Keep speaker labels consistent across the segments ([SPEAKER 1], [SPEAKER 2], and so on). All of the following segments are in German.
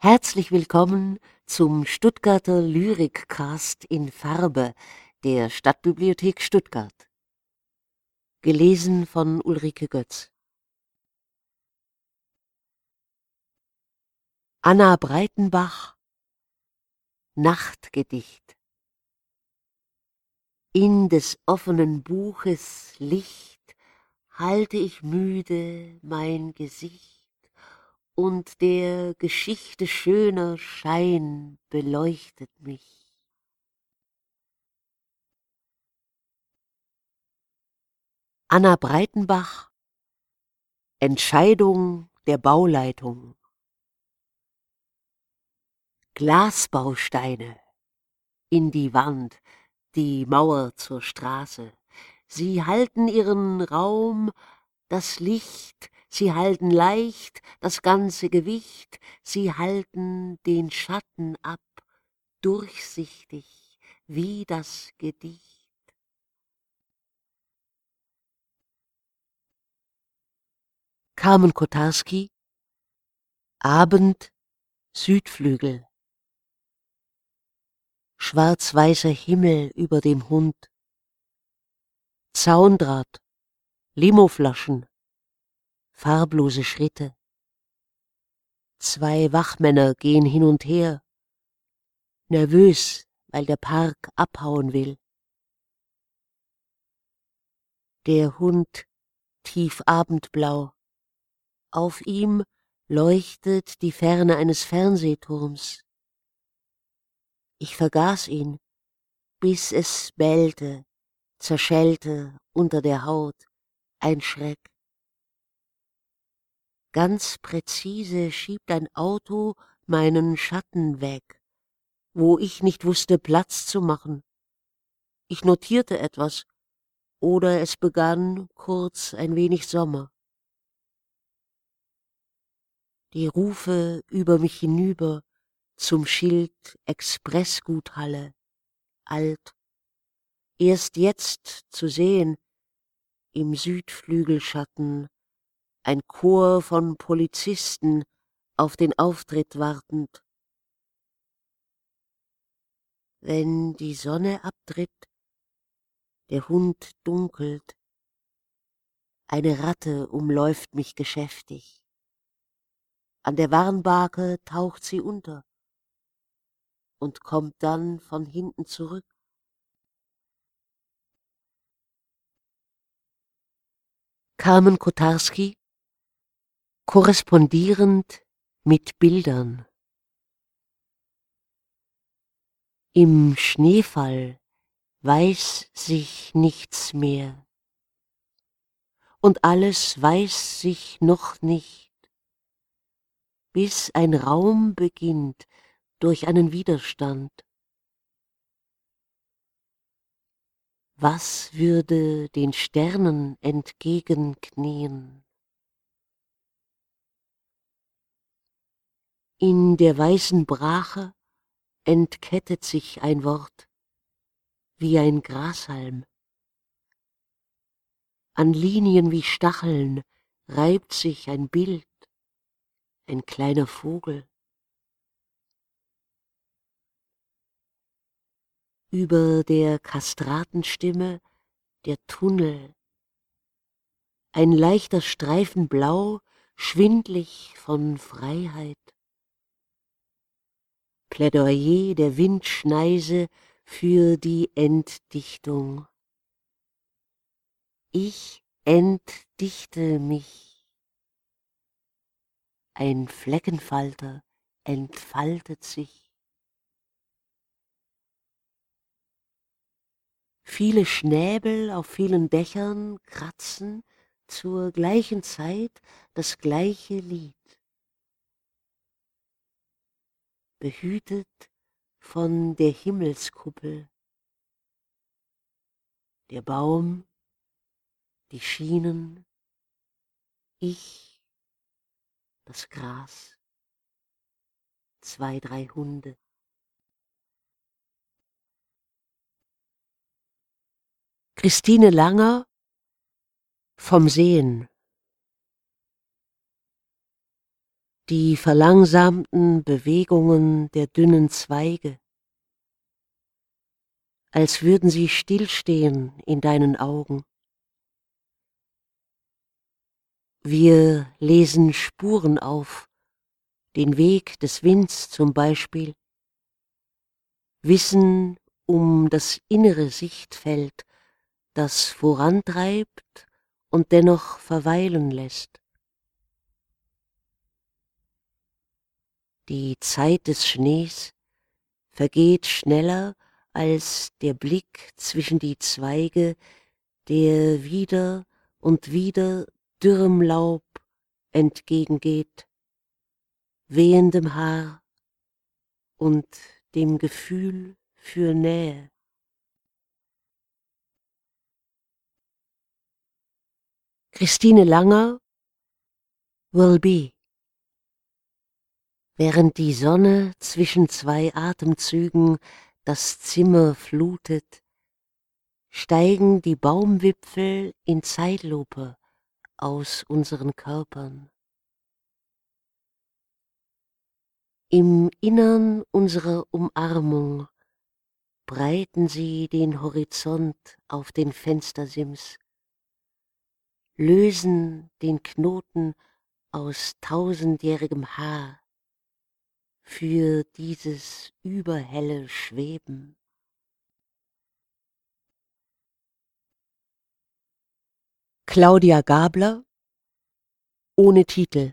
[SPEAKER 1] Herzlich willkommen zum Stuttgarter Lyriccast in Farbe der Stadtbibliothek Stuttgart. Gelesen von Ulrike Götz. Anna Breitenbach Nachtgedicht In des offenen Buches Licht halte ich müde mein Gesicht und der Geschichte schöner Schein beleuchtet mich. Anna Breitenbach Entscheidung der Bauleitung Glasbausteine in die Wand, die Mauer zur Straße. Sie halten ihren Raum, das Licht sie halten leicht das ganze Gewicht, sie halten den Schatten ab, durchsichtig wie das Gedicht. Carmen Kotarski Abend Südflügel. Schwarz-weißer Himmel über dem Hund. Zaundraht Limoflaschen farblose Schritte. Zwei Wachmänner gehen hin und her, nervös, weil der Park abhauen will. Der Hund tief abendblau, auf ihm leuchtet die Ferne eines Fernsehturms. Ich vergaß ihn, bis es bellte, zerschellte unter der Haut, ein Schreck. Ganz präzise schiebt ein Auto meinen Schatten weg, wo ich nicht wusste, Platz zu machen. Ich notierte etwas, oder es begann kurz ein wenig Sommer. Die Rufe über mich hinüber zum Schild Expressguthalle, alt, erst jetzt zu sehen, im Südflügelschatten ein Chor von Polizisten auf den Auftritt wartend. Wenn die Sonne abtritt, der Hund dunkelt, eine Ratte umläuft mich geschäftig. An der Warnbarke taucht sie unter und kommt dann von hinten zurück. Carmen Kotarski korrespondierend mit Bildern. Im Schneefall weiß sich nichts mehr, und alles weiß sich noch nicht, bis ein Raum beginnt durch einen Widerstand. Was würde den Sternen entgegenknien? In der weißen Brache entkettet sich ein Wort wie ein Grashalm. An Linien wie Stacheln reibt sich ein Bild, ein kleiner Vogel. Über der Kastratenstimme der Tunnel, ein leichter Streifen blau, schwindlig von Freiheit. Plädoyer der Windschneise für die Entdichtung. Ich entdichte mich. Ein Fleckenfalter entfaltet sich. Viele Schnäbel auf vielen Dächern kratzen zur gleichen Zeit das gleiche Lied. Behütet von der Himmelskuppel. Der Baum, die Schienen, ich, das Gras, zwei, drei Hunde. Christine Langer vom Sehen die verlangsamten Bewegungen der dünnen Zweige, als würden sie stillstehen in deinen Augen. Wir lesen Spuren auf, den Weg des Winds zum Beispiel, wissen um das innere Sichtfeld, das vorantreibt und dennoch verweilen lässt. Die Zeit des Schnees vergeht schneller als der Blick zwischen die Zweige, der wieder und wieder dürrem Laub entgegengeht, wehendem Haar und dem Gefühl für Nähe. Christine Langer Will Be Während die Sonne zwischen zwei Atemzügen das Zimmer flutet, steigen die Baumwipfel in Zeitlupe aus unseren Körpern. Im Innern unserer Umarmung breiten sie den Horizont auf den Fenstersims, lösen den Knoten aus tausendjährigem Haar für dieses überhelle Schweben. Claudia Gabler ohne Titel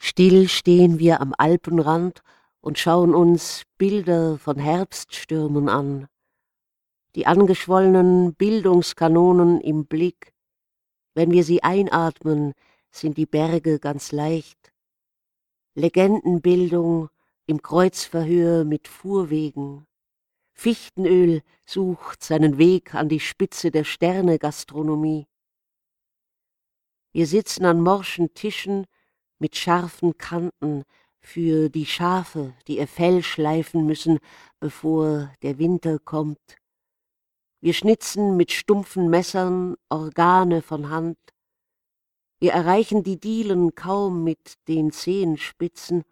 [SPEAKER 1] Still stehen wir am Alpenrand und schauen uns Bilder von Herbststürmen an, die angeschwollenen Bildungskanonen im Blick. Wenn wir sie einatmen, sind die Berge ganz leicht. Legendenbildung im Kreuzverhör mit Fuhrwegen. Fichtenöl sucht seinen Weg an die Spitze der Sterne-Gastronomie. Wir sitzen an morschen Tischen mit scharfen Kanten für die Schafe, die ihr Fell schleifen müssen, bevor der Winter kommt. Wir schnitzen mit stumpfen Messern Organe von Hand. Wir erreichen die Dielen kaum mit den Zehenspitzen.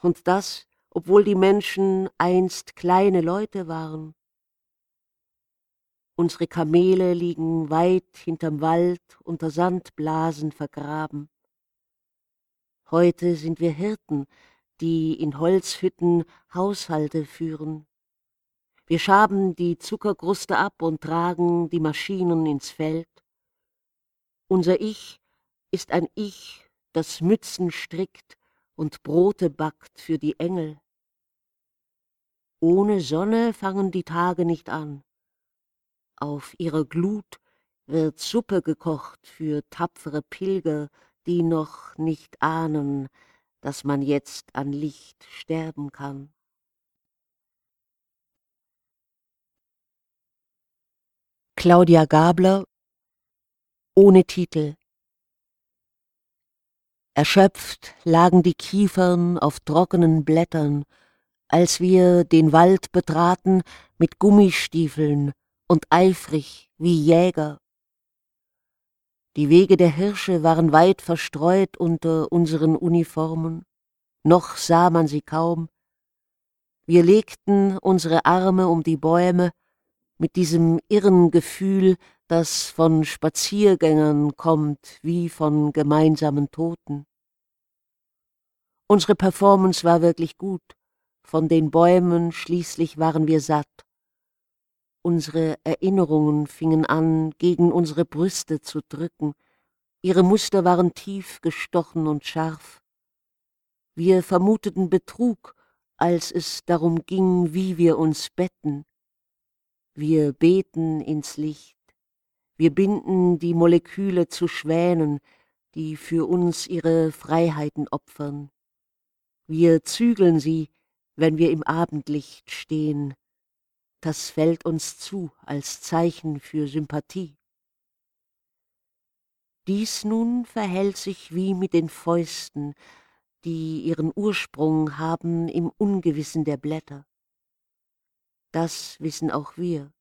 [SPEAKER 1] Und das obwohl die Menschen einst kleine Leute waren. Unsere Kamele liegen weit hinterm Wald unter Sandblasen vergraben. Heute sind wir Hirten, die in Holzhütten Haushalte führen. Wir schaben die Zuckerkruste ab und tragen die Maschinen ins Feld. Unser Ich ist ein Ich, das Mützen strickt und Brote backt für die Engel. Ohne Sonne fangen die Tage nicht an. Auf ihrer Glut wird Suppe gekocht für tapfere Pilger, die noch nicht ahnen, dass man jetzt an Licht sterben kann. Claudia Gabler ohne Titel Erschöpft lagen die Kiefern auf trockenen Blättern, als wir den Wald betraten mit Gummistiefeln und eifrig wie Jäger. Die Wege der Hirsche waren weit verstreut unter unseren Uniformen, noch sah man sie kaum. Wir legten unsere Arme um die Bäume mit diesem irren Gefühl, das von Spaziergängern kommt wie von gemeinsamen Toten. Unsere Performance war wirklich gut. Von den Bäumen schließlich waren wir satt. Unsere Erinnerungen fingen an, gegen unsere Brüste zu drücken. Ihre Muster waren tief gestochen und scharf. Wir vermuteten Betrug, als es darum ging, wie wir uns betten. Wir beten ins Licht. Wir binden die Moleküle zu Schwänen, die für uns ihre Freiheiten opfern. Wir zügeln sie, wenn wir im Abendlicht stehen. Das fällt uns zu als Zeichen für Sympathie. Dies nun verhält sich wie mit den Fäusten, die ihren Ursprung haben im Ungewissen der Blätter. Das wissen auch wir.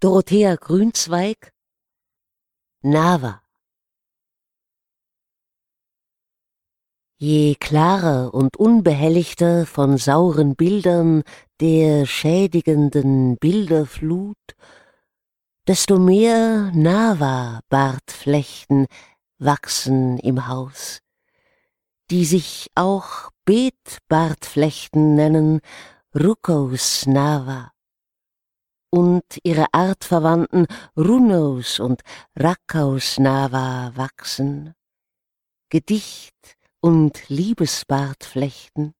[SPEAKER 1] Dorothea Grünzweig Nava. Je klarer und unbehelligter von sauren Bildern der schädigenden Bilderflut, desto mehr Nava-Bartflechten wachsen im Haus, die sich auch Beetbartflechten nennen, Rukos Nava, und ihre artverwandten Runos und Rakaus Nava wachsen, Gedicht und Liebesbartflechten.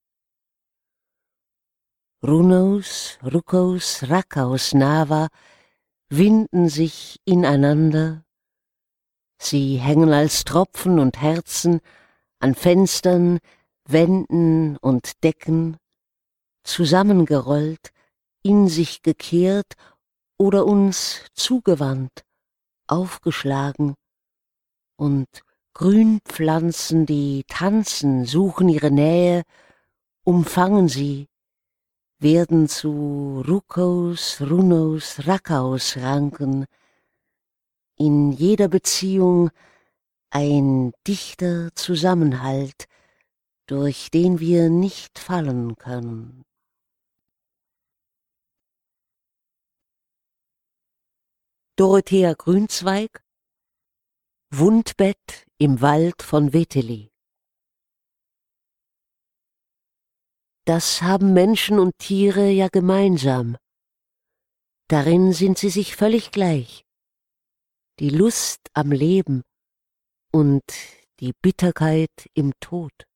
[SPEAKER 1] Runos, Rukos, Rakaus Nava winden sich ineinander, sie hängen als Tropfen und Herzen an Fenstern, Wänden und Decken, zusammengerollt, in sich gekehrt oder uns zugewandt, aufgeschlagen, und Grünpflanzen, die tanzen, suchen ihre Nähe, umfangen sie, werden zu Rukos, Runos, Rakaus Ranken, in jeder Beziehung ein dichter Zusammenhalt, durch den wir nicht fallen können. Dorothea Grünzweig Wundbett im Wald von Weteli Das haben Menschen und Tiere ja gemeinsam. Darin sind sie sich völlig gleich. Die Lust am Leben und die Bitterkeit im Tod.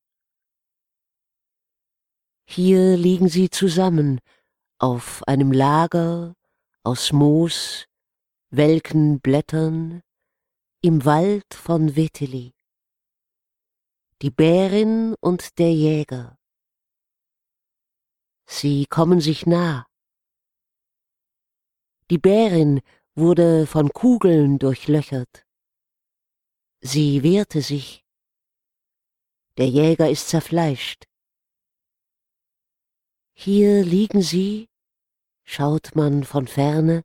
[SPEAKER 1] Hier liegen sie zusammen auf einem Lager aus Moos, welken Blättern, im Wald von Weteli. Die Bärin und der Jäger, Sie kommen sich nah. Die Bärin wurde von Kugeln durchlöchert. Sie wehrte sich. Der Jäger ist zerfleischt. Hier liegen sie, schaut man von ferne,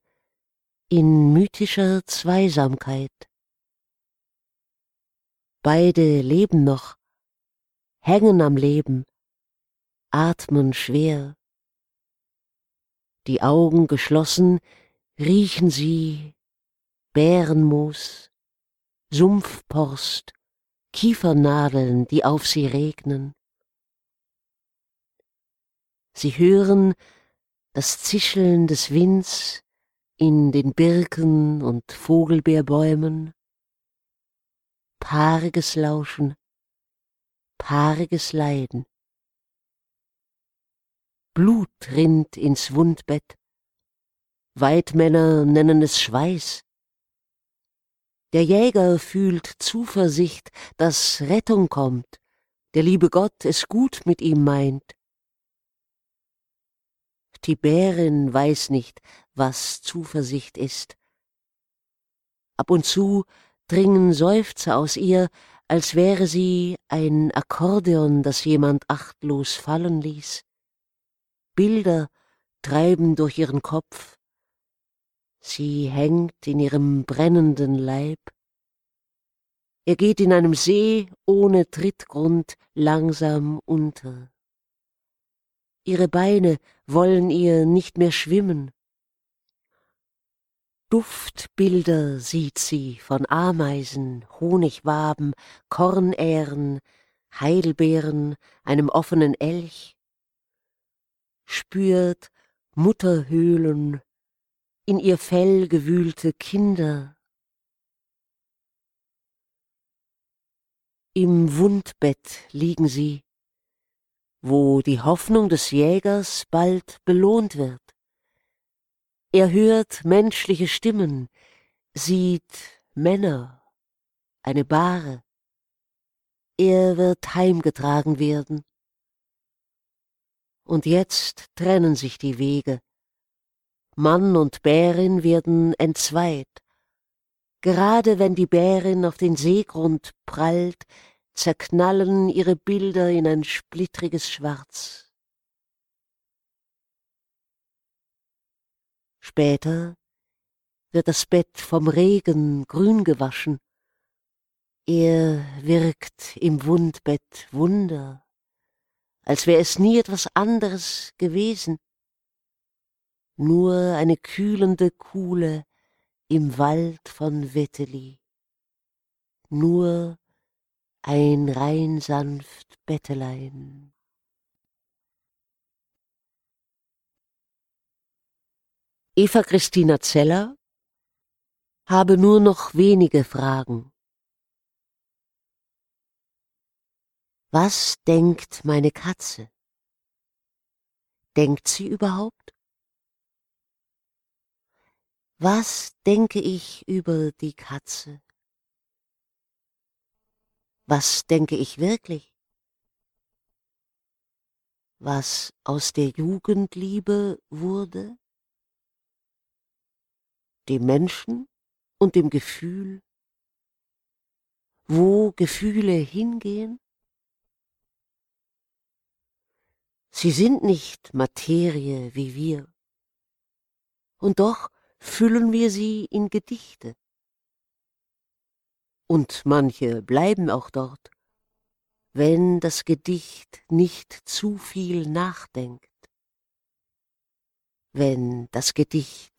[SPEAKER 1] in mythischer Zweisamkeit. Beide leben noch, hängen am Leben, atmen schwer. Die Augen geschlossen riechen sie Bärenmoos, Sumpfporst, Kiefernadeln, die auf sie regnen. Sie hören das Zischeln des Winds in den Birken und Vogelbeerbäumen, paariges Lauschen, paariges Leiden. Blut rinnt ins Wundbett. Weidmänner nennen es Schweiß. Der Jäger fühlt Zuversicht, dass Rettung kommt, der liebe Gott es gut mit ihm meint. Die Bärin weiß nicht, was Zuversicht ist. Ab und zu dringen Seufzer aus ihr, als wäre sie ein Akkordeon, das jemand achtlos fallen ließ. Bilder treiben durch ihren Kopf. Sie hängt in ihrem brennenden Leib. Er geht in einem See ohne Trittgrund langsam unter. Ihre Beine wollen ihr nicht mehr schwimmen. Duftbilder sieht sie von Ameisen, Honigwaben, Kornähren, Heidelbeeren, einem offenen Elch spürt Mutterhöhlen, in ihr Fell gewühlte Kinder. Im Wundbett liegen sie, wo die Hoffnung des Jägers bald belohnt wird. Er hört menschliche Stimmen, sieht Männer, eine Bahre. Er wird heimgetragen werden und jetzt trennen sich die Wege. Mann und Bärin werden entzweit. Gerade wenn die Bärin auf den Seegrund prallt, zerknallen ihre Bilder in ein splittriges Schwarz. Später, wird das Bett vom Regen grün gewaschen. Er wirkt im Wundbett Wunder, als wär es nie etwas anderes gewesen, nur eine kühlende Kuhle im Wald von Wetteli, nur ein rein sanft Bettelein. Eva Christina Zeller habe nur noch wenige Fragen. Was denkt meine Katze? Denkt sie überhaupt? Was denke ich über die Katze? Was denke ich wirklich? Was aus der Jugendliebe wurde? Dem Menschen und dem Gefühl? Wo Gefühle hingehen? Sie sind nicht Materie wie wir. Und doch füllen wir sie in Gedichte. Und manche bleiben auch dort, wenn das Gedicht nicht zu viel nachdenkt. Wenn das Gedicht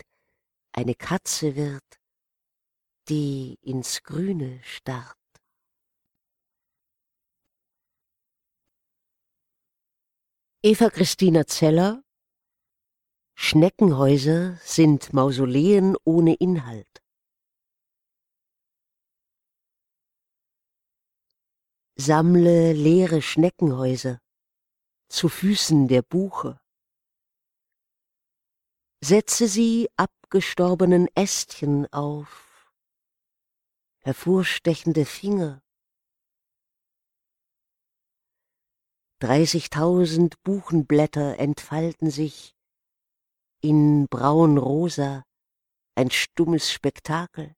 [SPEAKER 1] eine Katze wird, die ins Grüne starrt. Eva Christina Zeller Schneckenhäuser sind Mausoleen ohne Inhalt. Sammle leere Schneckenhäuser zu Füßen der Buche. Setze sie abgestorbenen Ästchen auf, hervorstechende Finger, Dreißigtausend Buchenblätter entfalten sich in braun-rosa, ein stummes Spektakel.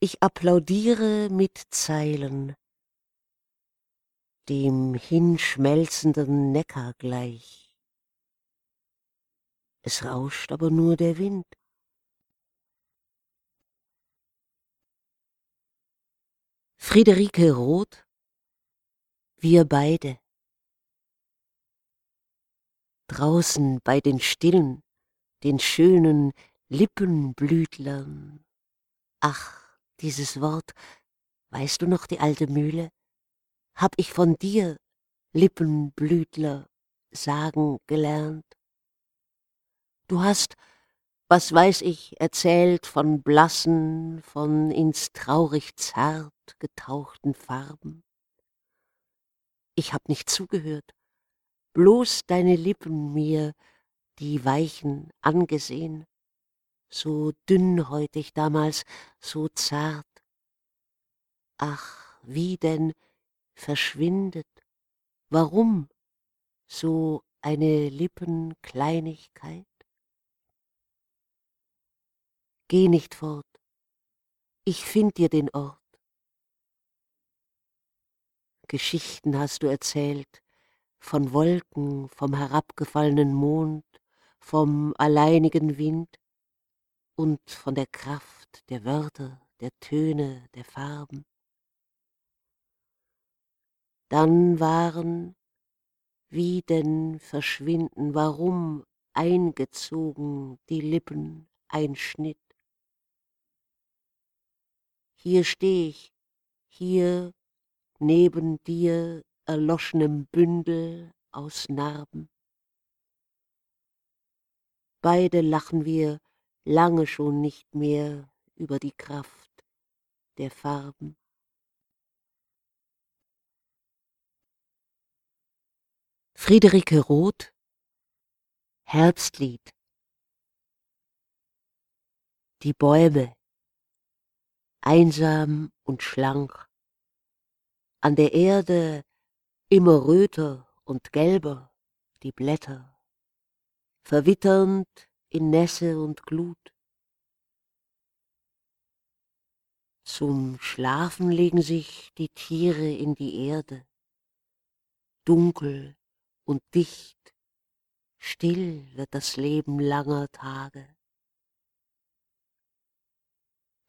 [SPEAKER 1] Ich applaudiere mit Zeilen, dem hinschmelzenden Neckar gleich. Es rauscht aber nur der Wind. Friederike Roth wir beide. Draußen bei den stillen, den schönen Lippenblütlern. Ach, dieses Wort, weißt du noch die alte Mühle? Hab ich von dir, Lippenblütler, sagen gelernt. Du hast, was weiß ich, erzählt von blassen, von ins traurig zart getauchten Farben. Ich hab nicht zugehört, bloß deine Lippen mir, die weichen, angesehen, so dünnhäutig damals, so zart. Ach, wie denn verschwindet, warum so eine Lippenkleinigkeit? Geh nicht fort, ich find dir den Ort. Geschichten hast du erzählt, von Wolken, vom herabgefallenen Mond, vom alleinigen Wind und von der Kraft der Wörter, der Töne, der Farben. Dann waren, wie denn verschwinden, warum eingezogen die Lippen ein Schnitt. Hier steh ich, hier neben dir erloschenem Bündel aus Narben. Beide lachen wir lange schon nicht mehr über die Kraft der Farben. Friederike Roth Herbstlied Die Bäume einsam und schlank an der Erde immer röter und gelber die Blätter, verwitternd in Nässe und Glut. Zum Schlafen legen sich die Tiere in die Erde, dunkel und dicht, still wird das Leben langer Tage.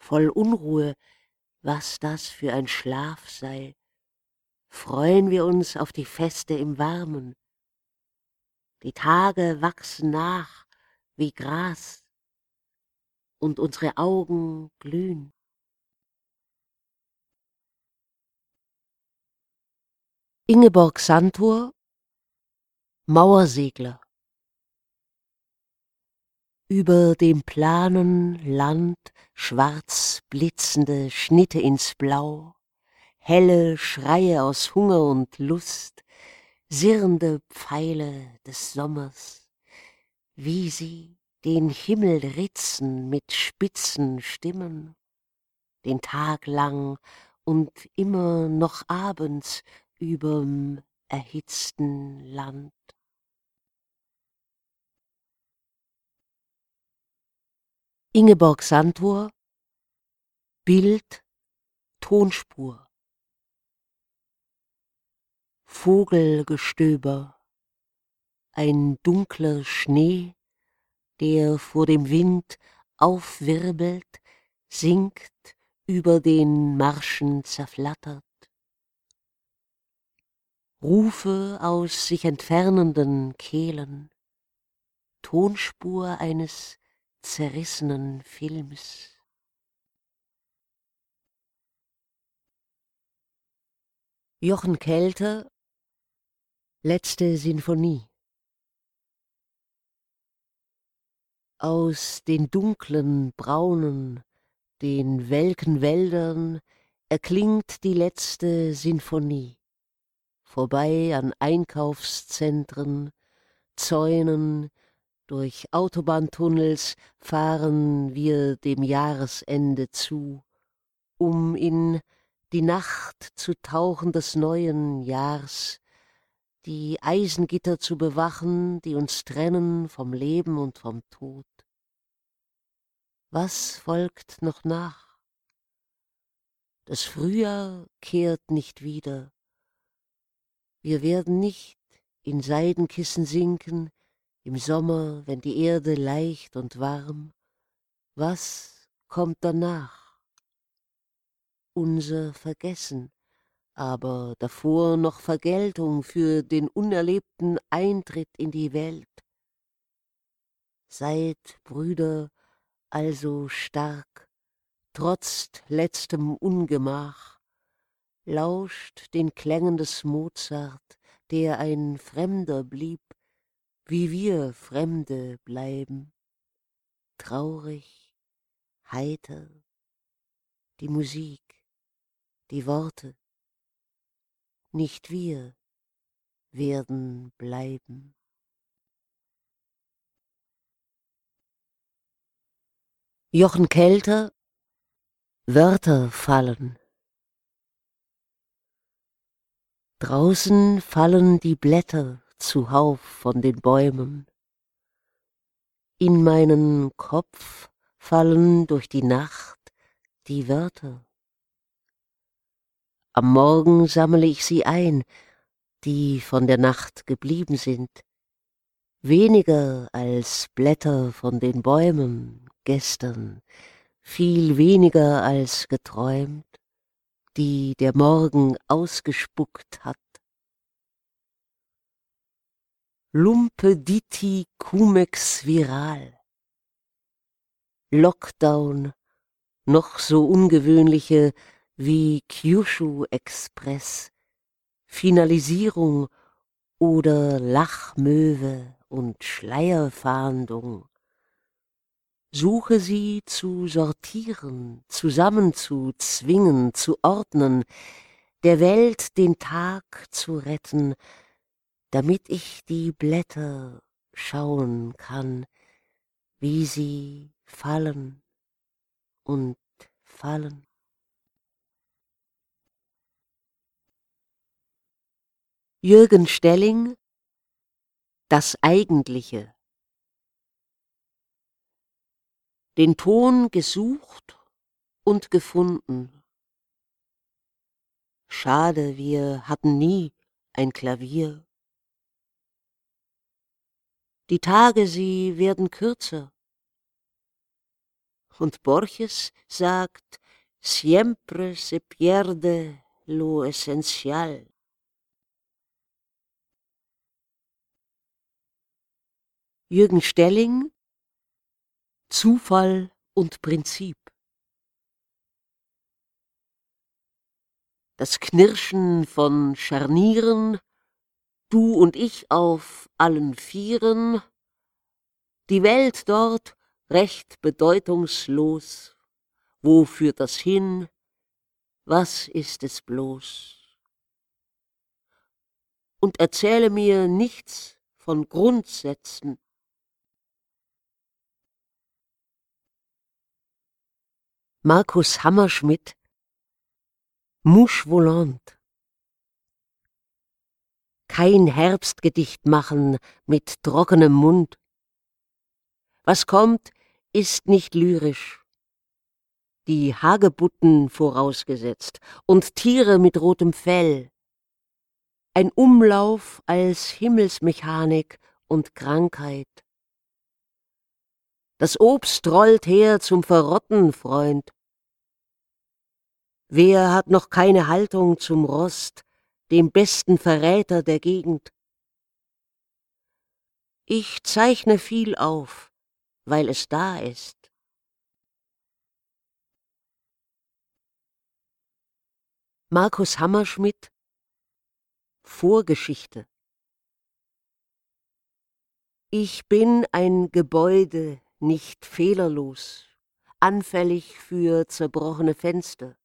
[SPEAKER 1] Voll Unruhe, was das für ein Schlaf sei, freuen wir uns auf die Feste im Warmen. Die Tage wachsen nach wie Gras und unsere Augen glühen. Ingeborg Santor Mauersegler über dem planen Land schwarz blitzende Schnitte ins Blau, helle Schreie aus Hunger und Lust, sirrende Pfeile des Sommers, wie sie den Himmel ritzen mit spitzen Stimmen, den Tag lang und immer noch abends überm erhitzten Land. Ingeborg Santor Bild Tonspur Vogelgestöber ein dunkler Schnee, der vor dem Wind aufwirbelt, sinkt, über den Marschen zerflattert. Rufe aus sich entfernenden Kehlen, Tonspur eines zerrissenen Films. Jochen Kelter Letzte Sinfonie Aus den dunklen, braunen, den welken Wäldern erklingt die letzte Sinfonie. Vorbei an Einkaufszentren, Zäunen, durch Autobahntunnels fahren wir dem Jahresende zu, um in die Nacht zu tauchen des neuen Jahrs, die Eisengitter zu bewachen, die uns trennen vom Leben und vom Tod. Was folgt noch nach? Das Frühjahr kehrt nicht wieder. Wir werden nicht in Seidenkissen sinken, im Sommer, wenn die Erde leicht und warm, was kommt danach? Unser Vergessen, aber davor noch Vergeltung für den unerlebten Eintritt in die Welt. Seid, Brüder, also stark, trotz letztem Ungemach, lauscht den Klängen des Mozart, der ein Fremder blieb, wie wir Fremde bleiben, traurig, heiter, die Musik, die Worte, nicht wir werden bleiben. Jochen Kelter Wörter fallen. Draußen fallen die Blätter zuhauf von den Bäumen. In meinen Kopf fallen durch die Nacht die Wörter. Am Morgen sammle ich sie ein, die von der Nacht geblieben sind, weniger als Blätter von den Bäumen gestern, viel weniger als geträumt, die der Morgen ausgespuckt hat. Lumpe diti cumex viral. Lockdown, noch so ungewöhnliche wie Kyushu Express, Finalisierung oder Lachmöwe und Schleierfahndung. Suche sie zu sortieren, zusammenzuzwingen, zu ordnen, der Welt den Tag zu retten, damit ich die Blätter schauen kann, wie sie fallen und fallen. Jürgen Stelling Das Eigentliche Den Ton gesucht und gefunden. Schade, wir hatten nie ein Klavier die Tage, sie werden kürzer. Und Borges sagt, siempre se pierde lo esencial. Jürgen Stelling Zufall und Prinzip Das Knirschen von Scharnieren, du und ich auf allen Vieren, die Welt dort recht bedeutungslos, wo führt das hin, was ist es bloß? Und erzähle mir nichts von Grundsätzen, Markus Hammerschmidt Mouche volante Kein Herbstgedicht machen mit trockenem Mund. Was kommt, ist nicht lyrisch. Die Hagebutten vorausgesetzt und Tiere mit rotem Fell. Ein Umlauf als Himmelsmechanik und Krankheit. Das Obst rollt her zum Verrotten, Freund. Wer hat noch keine Haltung zum Rost, dem besten Verräter der Gegend? Ich zeichne viel auf, weil es da ist. Markus Hammerschmidt Vorgeschichte Ich bin ein Gebäude, nicht fehlerlos, anfällig für zerbrochene Fenster,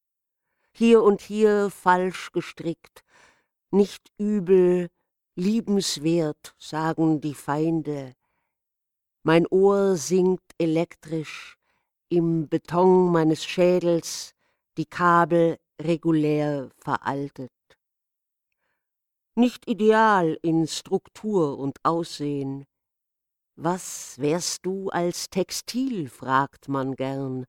[SPEAKER 1] hier und hier falsch gestrickt, nicht übel, liebenswert, sagen die Feinde. Mein Ohr singt elektrisch, im Beton meines Schädels, die Kabel regulär veraltet. Nicht ideal in Struktur und Aussehen, was wärst du als Textil, fragt man gern.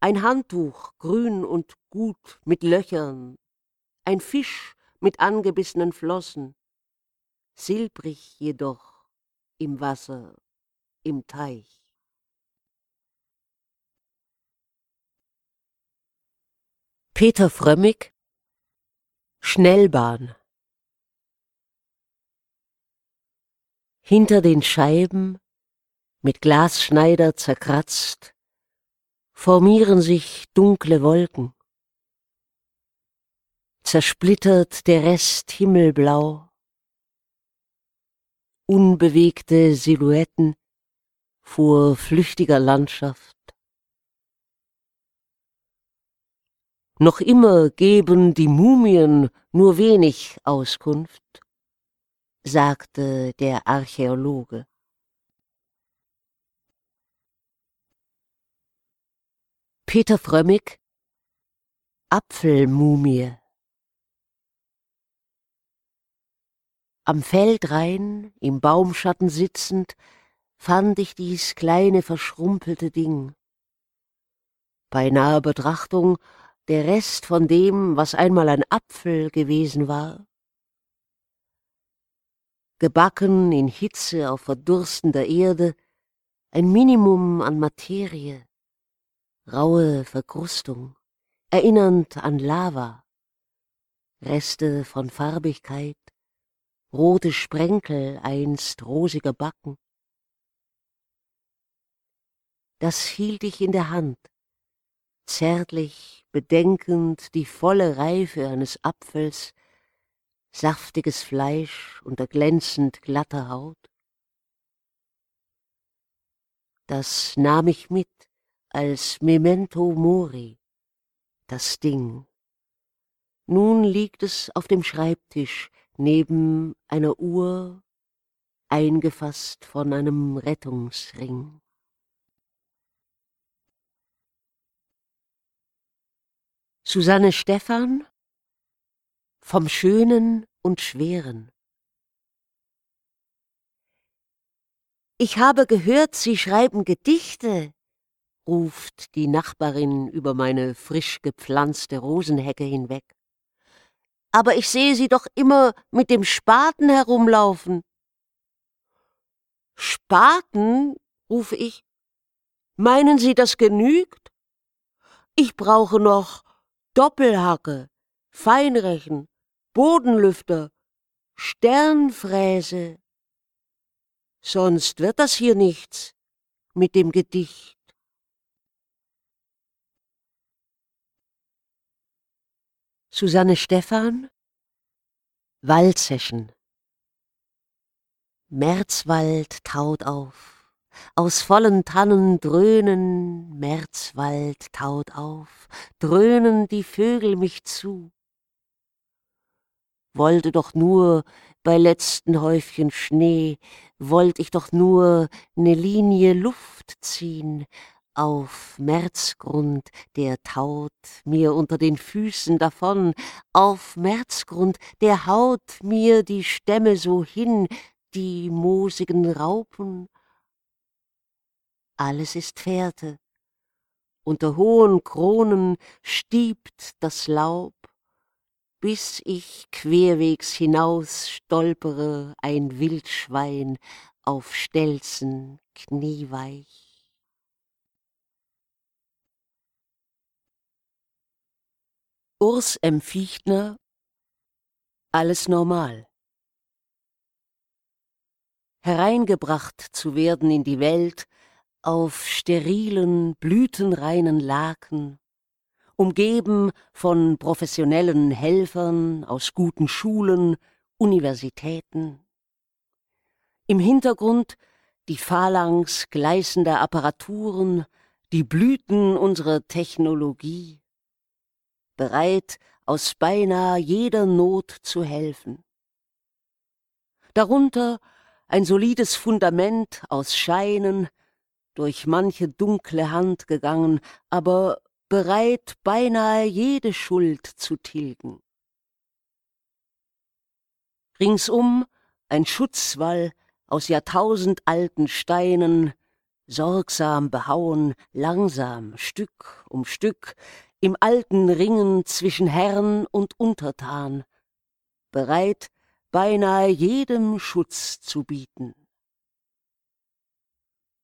[SPEAKER 1] Ein Handtuch, grün und gut, mit Löchern. Ein Fisch mit angebissenen Flossen. Silbrig jedoch im Wasser, im Teich. Peter Frömmig Schnellbahn Hinter den Scheiben, mit Glasschneider zerkratzt, formieren sich dunkle Wolken. Zersplittert der Rest himmelblau, unbewegte Silhouetten vor flüchtiger Landschaft. Noch immer geben die Mumien nur wenig Auskunft sagte der Archäologe. Peter Frömmig Apfelmumie Am Feldrain, im Baumschatten sitzend, fand ich dies kleine verschrumpelte Ding. Bei naher Betrachtung der Rest von dem, was einmal ein Apfel gewesen war, gebacken in Hitze auf verdurstender Erde, ein Minimum an Materie, raue Verkrustung, erinnernd an Lava, Reste von Farbigkeit, rote Sprenkel einst rosiger Backen. Das hielt ich in der Hand, zärtlich bedenkend die volle Reife eines Apfels, saftiges Fleisch unter glänzend glatter Haut. Das nahm ich mit als Memento Mori, das Ding. Nun liegt es auf dem Schreibtisch neben einer Uhr, eingefasst von einem Rettungsring. Susanne Stephan vom Schönen und Schweren. Ich habe gehört, Sie schreiben Gedichte, ruft die Nachbarin über meine frisch gepflanzte Rosenhecke hinweg. Aber ich sehe Sie doch immer mit dem Spaten herumlaufen. Spaten? rufe ich. Meinen Sie, das genügt? Ich brauche noch Doppelhacke, Feinrechen, Bodenlüfter, Sternfräse. Sonst wird das hier nichts mit dem Gedicht. Susanne Stephan. Waldseschen Märzwald taut auf, aus vollen Tannen dröhnen, Märzwald taut auf, dröhnen die Vögel mich zu. Wollte doch nur bei letzten Häufchen Schnee, wollt ich doch nur ne Linie Luft ziehen, auf Märzgrund, der taut mir unter den Füßen davon, auf Märzgrund, der haut mir die Stämme so hin, die moosigen Raupen. Alles ist Fährte, unter hohen Kronen stiebt das Laub, bis ich querwegs hinaus stolpere, ein Wildschwein auf Stelzen knieweich. Urs M. Fichtner Alles normal Hereingebracht zu werden in die Welt auf sterilen, blütenreinen Laken, umgeben von professionellen Helfern aus guten Schulen, Universitäten. Im Hintergrund die Phalanx gleißender Apparaturen, die Blüten unserer Technologie, bereit, aus beinahe jeder Not zu helfen. Darunter ein solides Fundament aus Scheinen, durch manche dunkle Hand gegangen, aber bereit, beinahe jede Schuld zu tilgen. Ringsum ein Schutzwall aus jahrtausendalten Steinen, sorgsam behauen, langsam, Stück um Stück, im alten Ringen zwischen Herrn und Untertan, bereit, beinahe jedem Schutz zu bieten.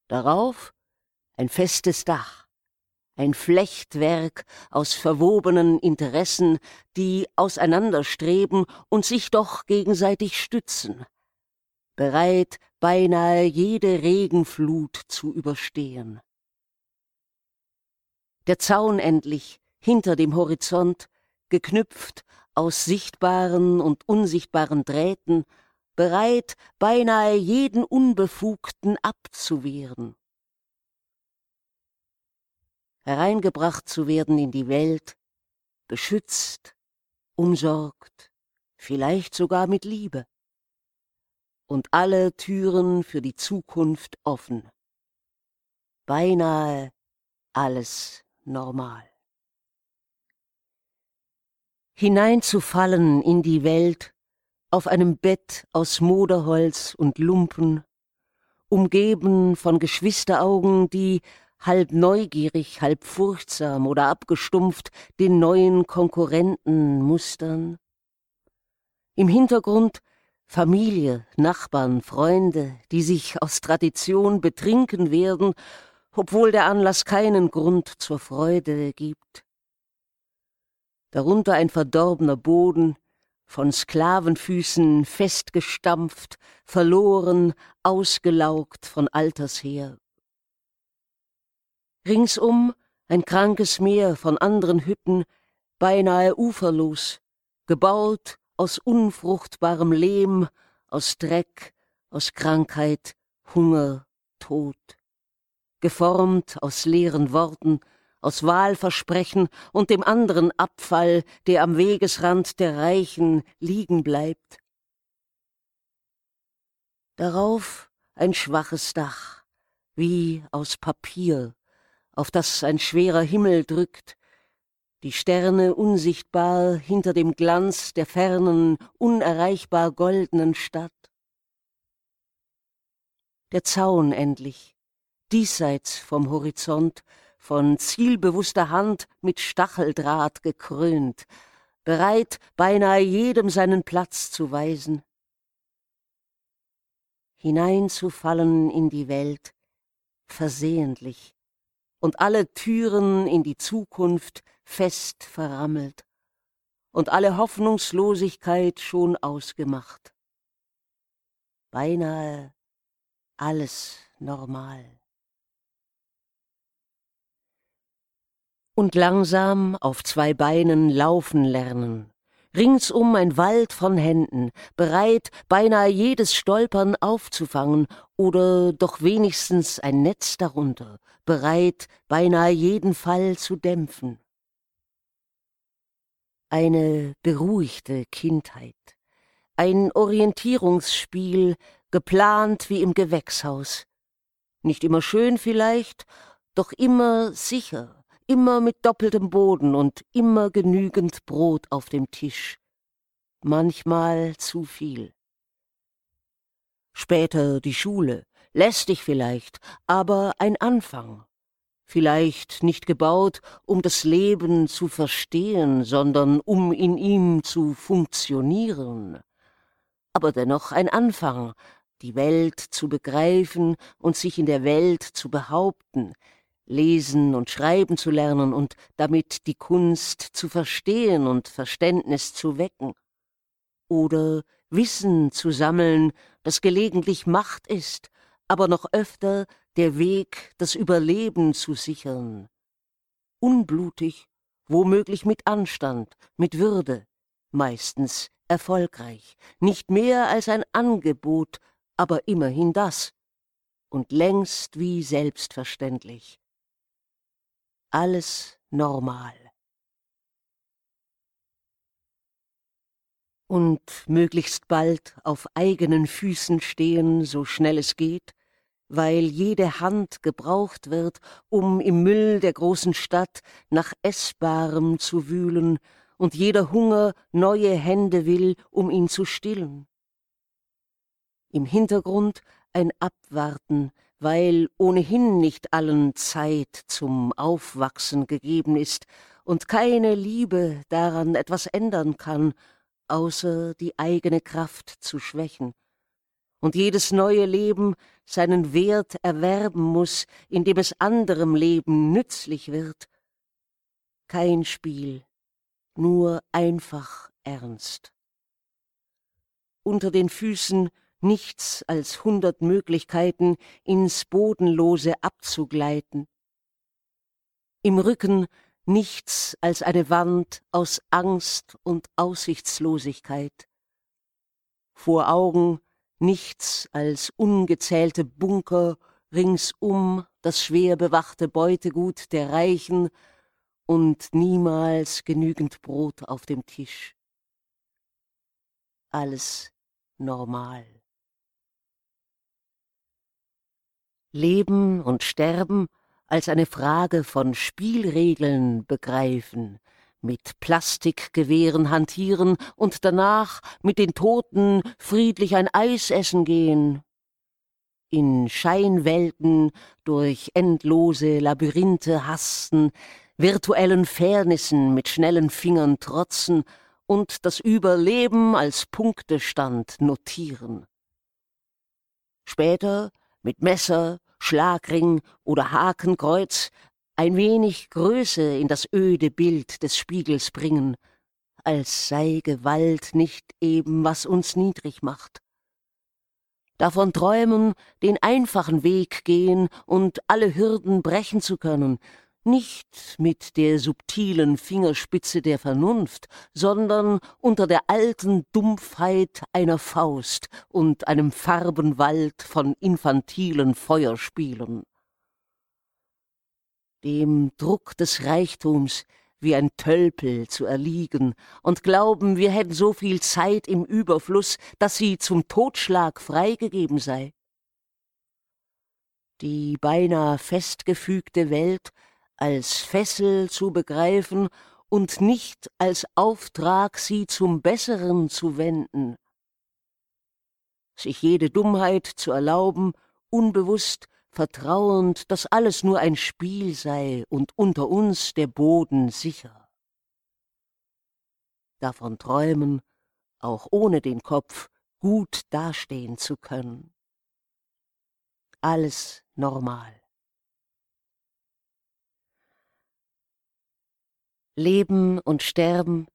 [SPEAKER 1] Darauf ein festes Dach, ein Flechtwerk aus verwobenen Interessen, die auseinanderstreben und sich doch gegenseitig stützen, bereit, beinahe jede Regenflut zu überstehen. Der Zaun endlich, hinter dem Horizont, geknüpft aus sichtbaren und unsichtbaren Drähten, bereit, beinahe jeden Unbefugten abzuwehren. Hereingebracht zu werden in die Welt, beschützt, umsorgt, vielleicht sogar mit Liebe. Und alle Türen für die Zukunft offen. Beinahe alles normal hineinzufallen in die Welt auf einem Bett aus Moderholz und Lumpen, umgeben von Geschwisteraugen, die halb neugierig, halb furchtsam oder abgestumpft den neuen Konkurrenten mustern. Im Hintergrund Familie, Nachbarn, Freunde, die sich aus Tradition betrinken werden, obwohl der Anlass keinen Grund zur Freude gibt darunter ein verdorbener Boden, von Sklavenfüßen festgestampft, verloren, ausgelaugt von alters her. Ringsum ein krankes Meer von anderen Hütten, beinahe uferlos, gebaut aus unfruchtbarem Lehm, aus Dreck, aus Krankheit, Hunger, Tod, geformt aus leeren Worten, aus Wahlversprechen und dem anderen Abfall, der am Wegesrand der Reichen liegen bleibt. Darauf ein schwaches Dach, wie aus Papier, auf das ein schwerer Himmel drückt, die Sterne unsichtbar hinter dem Glanz der fernen, unerreichbar goldenen Stadt. Der Zaun endlich, diesseits vom Horizont, von zielbewusster Hand mit Stacheldraht gekrönt, bereit, beinahe jedem seinen Platz zu weisen. Hineinzufallen in die Welt, versehentlich, und alle Türen in die Zukunft fest verrammelt und alle Hoffnungslosigkeit schon ausgemacht. Beinahe alles normal. Und langsam auf zwei Beinen laufen lernen, ringsum ein Wald von Händen, bereit, beinahe jedes Stolpern aufzufangen oder doch wenigstens ein Netz darunter, bereit, beinahe jeden Fall zu dämpfen. Eine beruhigte Kindheit, ein Orientierungsspiel, geplant wie im Gewächshaus. Nicht immer schön vielleicht, doch immer sicher, immer mit doppeltem Boden und immer genügend Brot auf dem Tisch. Manchmal zu viel. Später die Schule, lästig vielleicht, aber ein Anfang. Vielleicht nicht gebaut, um das Leben zu verstehen, sondern um in ihm zu funktionieren. Aber dennoch ein Anfang, die Welt zu begreifen und sich in der Welt zu behaupten, lesen und schreiben zu lernen und damit die Kunst zu verstehen und Verständnis zu wecken. Oder Wissen zu sammeln, das gelegentlich Macht ist, aber noch öfter der Weg, das Überleben zu sichern. Unblutig, womöglich mit Anstand, mit Würde, meistens erfolgreich, nicht mehr als ein Angebot, aber immerhin das, und längst wie selbstverständlich alles normal. Und möglichst bald auf eigenen Füßen stehen, so schnell es geht, weil jede Hand gebraucht wird, um im Müll der großen Stadt nach Essbarem zu wühlen, und jeder Hunger neue Hände will, um ihn zu stillen. Im Hintergrund ein Abwarten, weil ohnehin nicht allen Zeit zum Aufwachsen gegeben ist und keine Liebe daran etwas ändern kann, außer die eigene Kraft zu schwächen, und jedes neue Leben seinen Wert erwerben muss, indem es anderem Leben nützlich wird. Kein Spiel, nur einfach ernst. Unter den Füßen nichts als hundert Möglichkeiten, ins Bodenlose abzugleiten. Im Rücken nichts als eine Wand aus Angst und Aussichtslosigkeit. Vor Augen nichts als ungezählte Bunker, ringsum das schwer bewachte Beutegut der Reichen und niemals genügend Brot auf dem Tisch. Alles normal. Leben und Sterben als eine Frage von Spielregeln begreifen, mit Plastikgewehren hantieren und danach mit den Toten friedlich ein Eis essen gehen. In Scheinwelten durch endlose Labyrinthe hasten, virtuellen Fairnissen mit schnellen Fingern trotzen und das Überleben als Punktestand notieren. Später mit Messer, Schlagring oder Hakenkreuz ein wenig Größe in das öde Bild des Spiegels bringen, als sei Gewalt nicht eben, was uns niedrig macht. Davon träumen, den einfachen Weg gehen und alle Hürden brechen zu können, nicht mit der subtilen Fingerspitze der Vernunft, sondern unter der alten Dumpfheit einer Faust und einem Farbenwald von infantilen Feuerspielen. Dem Druck des Reichtums wie ein Tölpel zu erliegen und glauben, wir hätten so viel Zeit im Überfluss, dass sie zum Totschlag freigegeben sei. Die beinahe festgefügte Welt als Fessel zu begreifen und nicht als Auftrag, sie zum Besseren zu wenden. Sich jede Dummheit zu erlauben, unbewusst, vertrauend, dass alles nur ein Spiel sei und unter uns der Boden sicher. Davon träumen, auch ohne den Kopf gut dastehen zu können. Alles normal. Leben und Sterben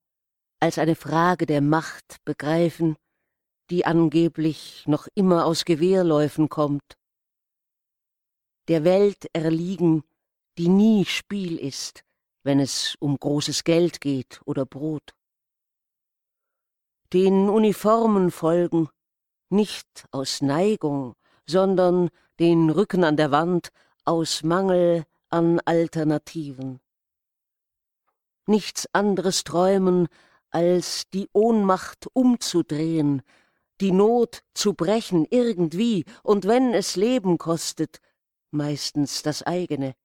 [SPEAKER 1] als eine Frage der Macht begreifen, die angeblich noch immer aus Gewehrläufen kommt. Der Welt erliegen, die nie Spiel ist, wenn es um großes Geld geht oder Brot. Den Uniformen folgen, nicht aus Neigung, sondern den Rücken an der Wand aus Mangel an Alternativen. Nichts anderes träumen, als die Ohnmacht umzudrehen, die Not zu brechen irgendwie, und wenn es Leben kostet, meistens das eigene,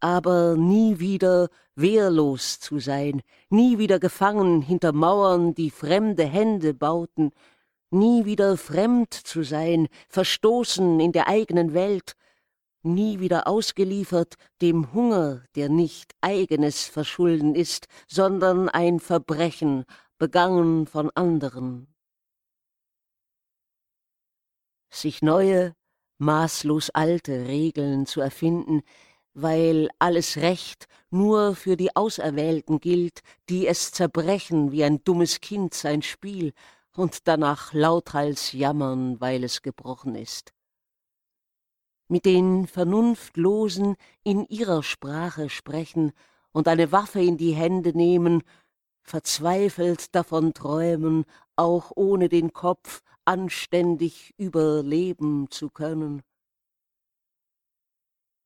[SPEAKER 1] aber nie wieder wehrlos zu sein, nie wieder gefangen hinter Mauern, die fremde Hände bauten, nie wieder fremd zu sein, verstoßen in der eigenen Welt, nie wieder ausgeliefert dem Hunger, der nicht eigenes Verschulden ist, sondern ein Verbrechen, begangen von anderen. Sich neue, maßlos alte Regeln zu erfinden, weil alles Recht nur für die Auserwählten gilt, die es zerbrechen wie ein dummes Kind sein Spiel und danach lauthals jammern, weil es gebrochen ist. Mit den Vernunftlosen in ihrer Sprache sprechen und eine Waffe in die Hände nehmen, verzweifelt davon träumen, auch ohne den Kopf anständig überleben zu können.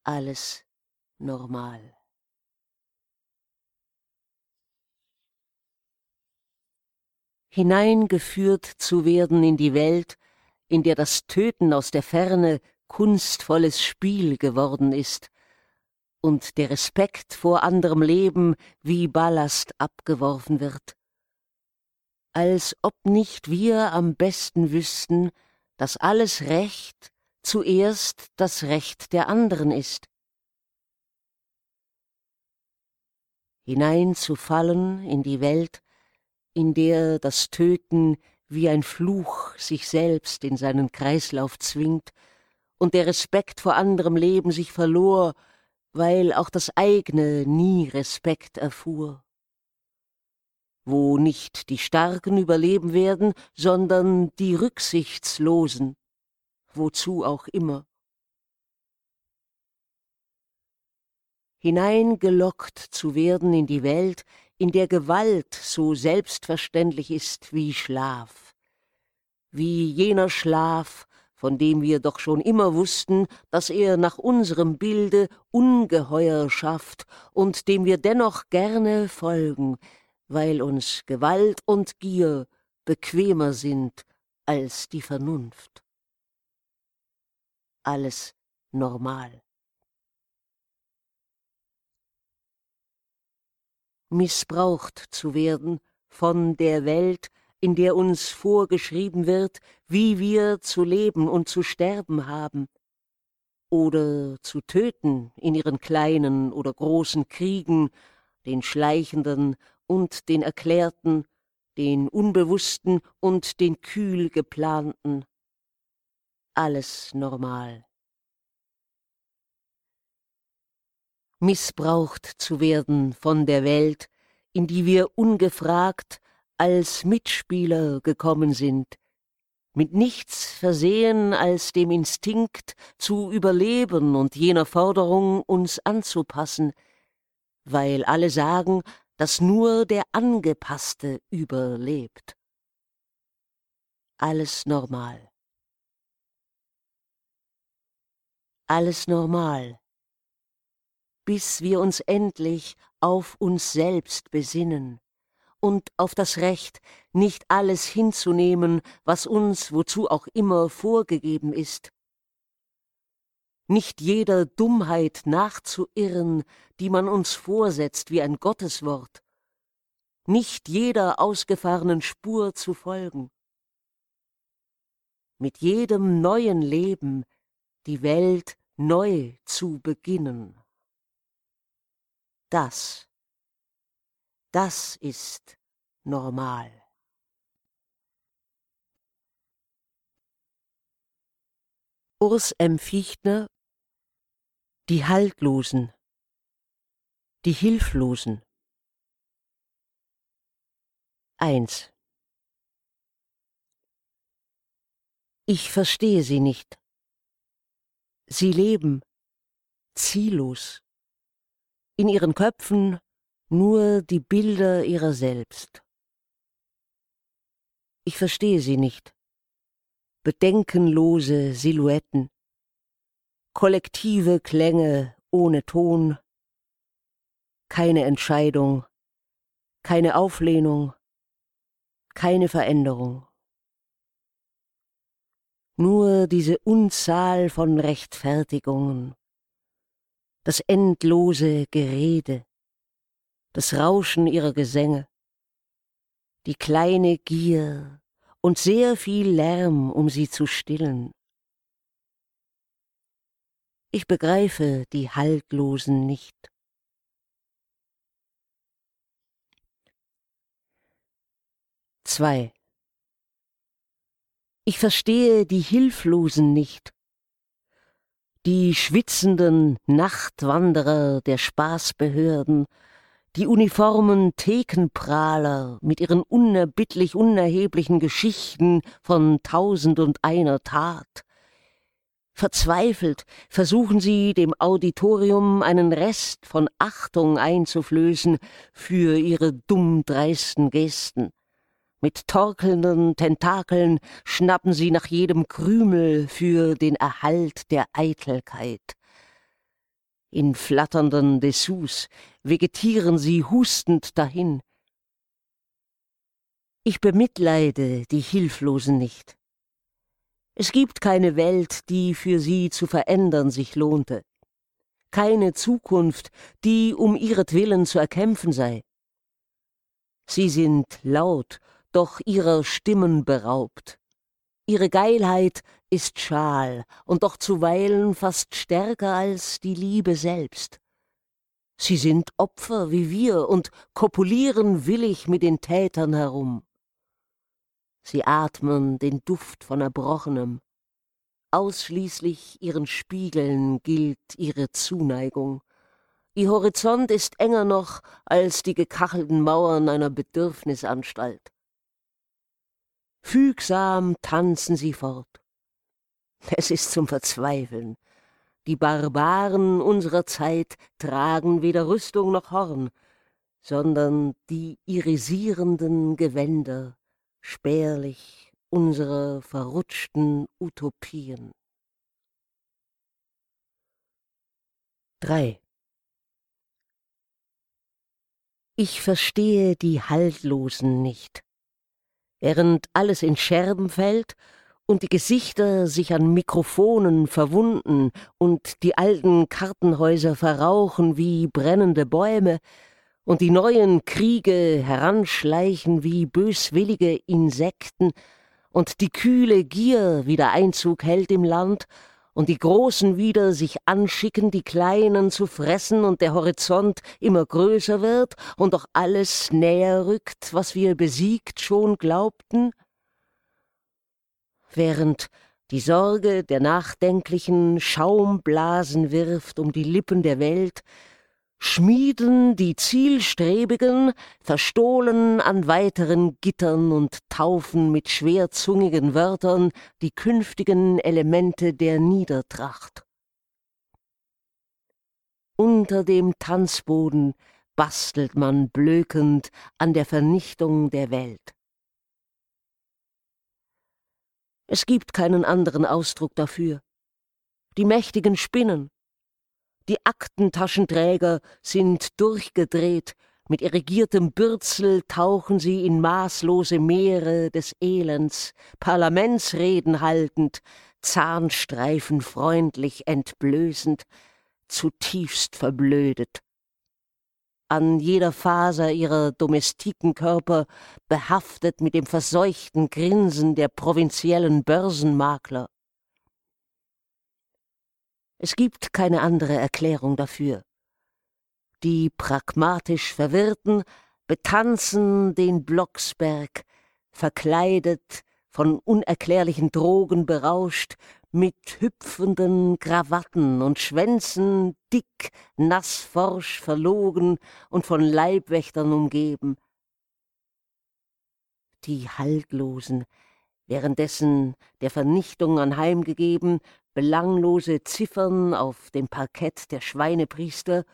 [SPEAKER 1] Alles normal. Hineingeführt zu werden in die Welt, in der das Töten aus der Ferne kunstvolles Spiel geworden ist und der Respekt vor anderem Leben wie Ballast abgeworfen wird. Als ob nicht wir am besten wüssten, dass alles Recht zuerst das Recht der anderen ist. hineinzufallen in die Welt, in der das Töten wie ein Fluch sich selbst in seinen Kreislauf zwingt und der Respekt vor anderem Leben sich verlor, weil auch das eigene nie Respekt erfuhr. Wo nicht die Starken überleben werden, sondern die Rücksichtslosen, wozu auch immer. hineingelockt zu werden in die Welt, in der Gewalt so selbstverständlich ist wie Schlaf. Wie jener Schlaf, von dem wir doch schon immer wussten, dass er nach unserem Bilde ungeheuer schafft und dem wir dennoch gerne folgen, weil uns Gewalt und Gier bequemer sind als die Vernunft. Alles normal. missbraucht zu werden von der Welt, in der uns vorgeschrieben wird, wie wir zu leben und zu sterben haben, oder zu töten in ihren kleinen oder großen Kriegen, den schleichenden und den erklärten, den unbewussten und den kühl geplanten. Alles normal. missbraucht zu werden von der Welt, in die wir ungefragt als Mitspieler gekommen sind, mit nichts versehen als dem Instinkt zu überleben und jener Forderung uns anzupassen, weil alle sagen, dass nur der Angepasste überlebt. Alles normal. Alles normal bis wir uns endlich auf uns selbst besinnen und auf das Recht, nicht alles hinzunehmen, was uns wozu auch immer vorgegeben ist, nicht jeder Dummheit nachzuirren, die man uns vorsetzt wie ein Gotteswort, nicht jeder ausgefahrenen Spur zu folgen. Mit jedem neuen Leben die Welt neu zu beginnen. Das, das ist normal. Urs M. Fichtner Die Haltlosen, die Hilflosen 1 Ich verstehe sie nicht. Sie leben ziellos. In ihren Köpfen nur die Bilder ihrer selbst. Ich verstehe sie nicht. Bedenkenlose Silhouetten, kollektive Klänge ohne Ton, keine Entscheidung, keine Auflehnung, keine Veränderung. Nur diese Unzahl von Rechtfertigungen, das endlose Gerede, das Rauschen ihrer Gesänge, die kleine Gier und sehr viel Lärm, um sie zu stillen. Ich begreife die Haltlosen nicht. Zwei. Ich verstehe die Hilflosen nicht, die schwitzenden Nachtwanderer der Spaßbehörden, die uniformen Thekenprahler mit ihren unerbittlich unerheblichen Geschichten von tausend und einer Tat. Verzweifelt versuchen sie dem Auditorium einen Rest von Achtung einzuflößen für ihre dummdreisten Gesten. Mit torkelnden Tentakeln schnappen sie nach jedem Krümel für den Erhalt der Eitelkeit. In flatternden Dessous vegetieren sie hustend dahin. Ich bemitleide die Hilflosen nicht. Es gibt keine Welt, die für sie zu verändern sich lohnte, keine Zukunft, die um ihretwillen zu erkämpfen sei. Sie sind laut, doch ihrer Stimmen beraubt. Ihre Geilheit ist schal und doch zuweilen fast stärker als die Liebe selbst. Sie sind Opfer wie wir und kopulieren willig mit den Tätern herum. Sie atmen den Duft von Erbrochenem. Ausschließlich ihren Spiegeln gilt ihre Zuneigung. Ihr Horizont ist enger noch als die gekachelten Mauern einer Bedürfnisanstalt. Fügsam tanzen sie fort. Es ist zum Verzweifeln. Die Barbaren unserer Zeit tragen weder Rüstung noch Horn, sondern die irisierenden Gewänder, spärlich unserer verrutschten Utopien. 3. Ich verstehe die Haltlosen nicht während alles in Scherben fällt und die Gesichter sich an Mikrofonen verwunden und die alten Kartenhäuser verrauchen wie brennende Bäume und die neuen Kriege heranschleichen wie böswillige Insekten und die kühle Gier wieder Einzug hält im Land und die Großen wieder sich anschicken, die Kleinen zu fressen und der Horizont immer größer wird und doch alles näher rückt, was wir besiegt schon glaubten? Während die Sorge der Nachdenklichen Schaumblasen wirft um die Lippen der Welt, schmieden die Zielstrebigen verstohlen an weiteren Gittern und taufen mit schwerzungigen Wörtern die künftigen Elemente der Niedertracht. Unter dem Tanzboden bastelt man blökend an der Vernichtung der Welt. Es gibt keinen anderen Ausdruck dafür. Die Mächtigen spinnen, die Aktentaschenträger sind durchgedreht, mit irrigiertem Bürzel tauchen sie in maßlose Meere des Elends, Parlamentsreden haltend, Zahnstreifen freundlich entblößend, zutiefst verblödet. An jeder Faser ihrer domestiken Körper behaftet mit dem verseuchten Grinsen der provinziellen Börsenmakler. Es gibt keine andere Erklärung dafür. Die pragmatisch Verwirrten betanzen den Blocksberg, verkleidet, von unerklärlichen Drogen berauscht, mit hüpfenden Krawatten und Schwänzen dick, nassforsch verlogen und von Leibwächtern umgeben. die Haltlosen, währenddessen der Vernichtung anheimgegeben belanglose Ziffern auf dem Parkett der Schweinepriester,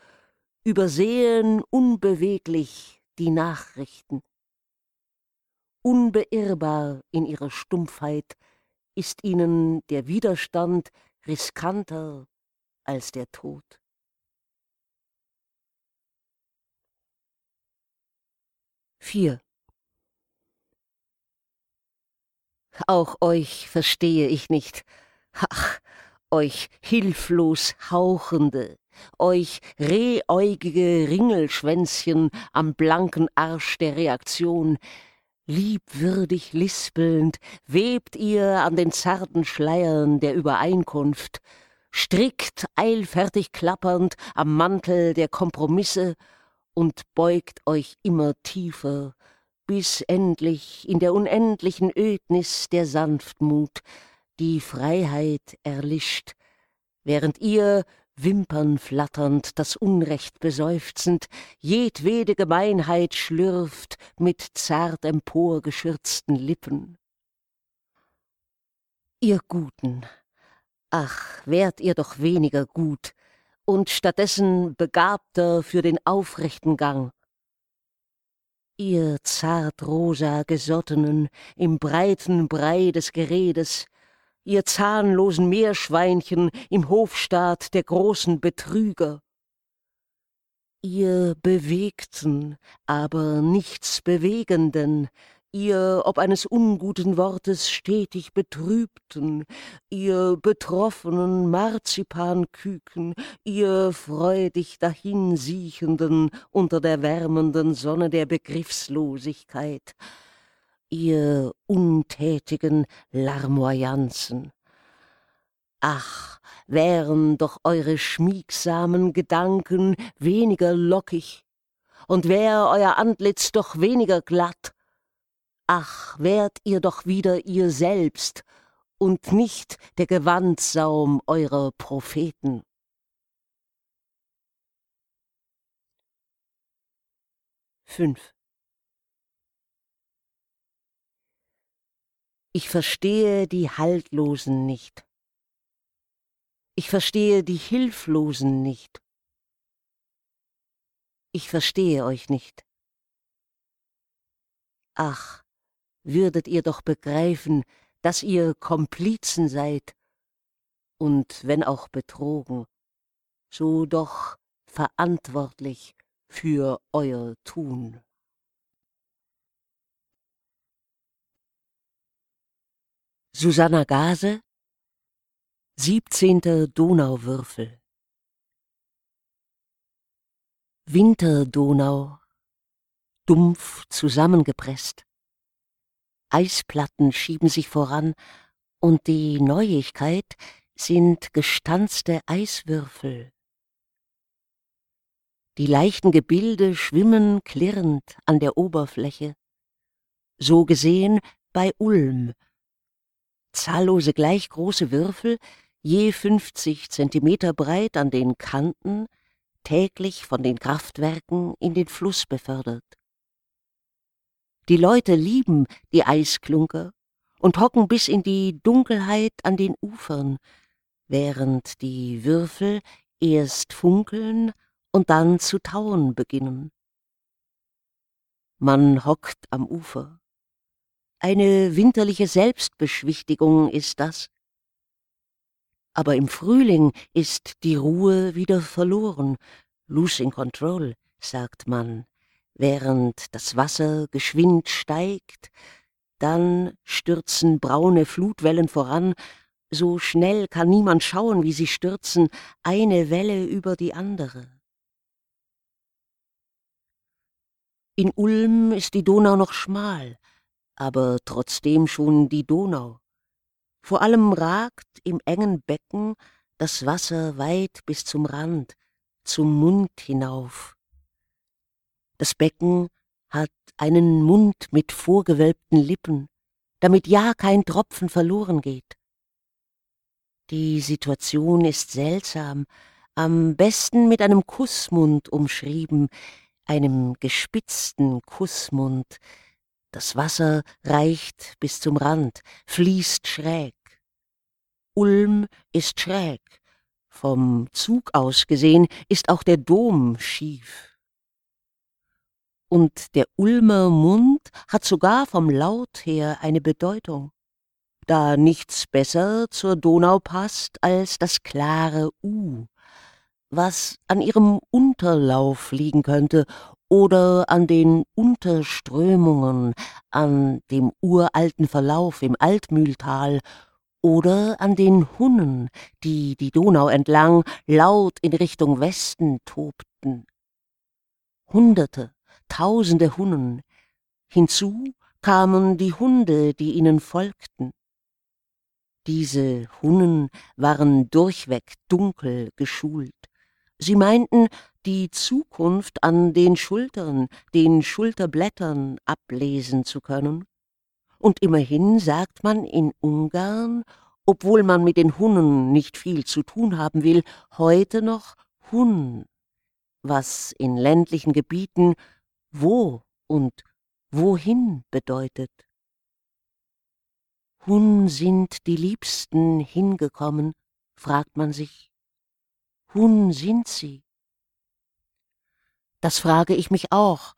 [SPEAKER 1] übersehen unbeweglich die Nachrichten. Unbeirrbar in ihrer Stumpfheit ist ihnen der Widerstand riskanter als der Tod. Vier. Auch euch verstehe ich nicht. Ach, euch hilflos Hauchende, euch rehäugige Ringelschwänzchen am blanken Arsch der Reaktion, liebwürdig lispelnd webt ihr an den zarten Schleiern der Übereinkunft, strickt eilfertig klappernd am Mantel der Kompromisse und beugt euch immer tiefer, bis endlich in der unendlichen Ödnis der Sanftmut die Freiheit erlischt, während ihr, wimpernflatternd, das Unrecht beseufzend, jedwede Gemeinheit schlürft mit zart emporgeschürzten Lippen. Ihr Guten, ach, wärt ihr doch weniger gut und stattdessen begabter für den aufrechten Gang. Ihr zart rosa Gesottenen im breiten Brei des Geredes, ihr zahnlosen Meerschweinchen im Hofstaat der großen Betrüger. Ihr bewegten, aber nichts Bewegenden, ihr ob eines unguten Wortes stetig betrübten, ihr betroffenen Marzipanküken, ihr freudig dahinsiechenden unter der wärmenden Sonne der Begriffslosigkeit, ihr untätigen Larmoyanzen. Ach, wären doch eure schmiegsamen Gedanken weniger lockig, und wär euer Antlitz doch weniger glatt, ach, wärt ihr doch wieder ihr selbst und nicht der Gewandsaum eurer Propheten. Fünf. Ich verstehe die Haltlosen nicht. Ich verstehe die Hilflosen nicht. Ich verstehe euch nicht. Ach, würdet ihr doch begreifen, dass ihr Komplizen seid und wenn auch betrogen, so doch verantwortlich für euer Tun. Susanna Gase Siebzehnter Donauwürfel Winterdonau dumpf zusammengepresst Eisplatten schieben sich voran und die Neuigkeit sind gestanzte Eiswürfel. Die leichten Gebilde schwimmen klirrend an der Oberfläche. So gesehen bei Ulm, zahllose gleich große Würfel, je 50 Zentimeter breit an den Kanten, täglich von den Kraftwerken in den Fluss befördert. Die Leute lieben die Eisklunker und hocken bis in die Dunkelheit an den Ufern, während die Würfel erst funkeln und dann zu tauen beginnen. Man hockt am Ufer, eine winterliche Selbstbeschwichtigung ist das. Aber im Frühling ist die Ruhe wieder verloren, losing control, sagt man, während das Wasser geschwind steigt, dann stürzen braune Flutwellen voran, so schnell kann niemand schauen, wie sie stürzen, eine Welle über die andere. In Ulm ist die Donau noch schmal, aber trotzdem schon die Donau. Vor allem ragt im engen Becken das Wasser weit bis zum Rand, zum Mund hinauf. Das Becken hat einen Mund mit vorgewölbten Lippen, damit ja kein Tropfen verloren geht. Die Situation ist seltsam, am besten mit einem Kussmund umschrieben, einem gespitzten Kussmund, Das Wasser reicht bis zum Rand, fließt schräg. Ulm ist schräg. Vom Zug aus gesehen ist auch der Dom schief. Und der Ulmer Mund hat sogar vom Laut her eine Bedeutung, da nichts besser zur Donau passt als das klare U, was an ihrem Unterlauf liegen könnte oder an den Unterströmungen, an dem uralten Verlauf im Altmühltal oder an den Hunnen, die die Donau entlang laut in Richtung Westen tobten. Hunderte, tausende Hunnen, hinzu kamen die Hunde, die ihnen folgten. Diese Hunnen waren durchweg dunkel geschult. Sie meinten, die Zukunft an den Schultern, den Schulterblättern ablesen zu können. Und immerhin sagt man in Ungarn, obwohl man mit den Hunnen nicht viel zu tun haben will, heute noch Hun, was in ländlichen Gebieten wo und wohin bedeutet. Hun sind die Liebsten hingekommen, fragt man sich. Hun sind sie. Das frage ich mich auch,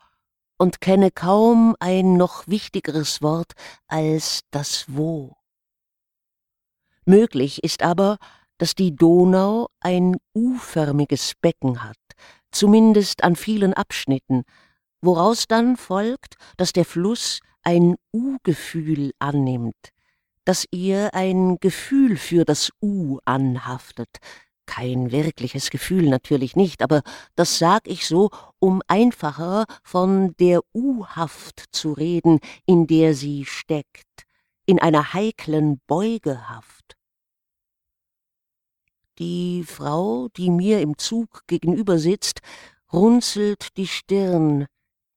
[SPEAKER 1] und kenne kaum ein noch wichtigeres Wort als das Wo. Möglich ist aber, dass die Donau ein U-förmiges Becken hat, zumindest an vielen Abschnitten, woraus dann folgt, dass der Fluss ein U-Gefühl annimmt, dass ihr ein Gefühl für das U anhaftet, kein wirkliches Gefühl natürlich nicht, aber das sag ich so, um einfacher von der U-Haft zu reden, in der sie steckt, in einer heiklen Beugehaft. Die Frau, die mir im Zug gegenüber sitzt, runzelt die Stirn,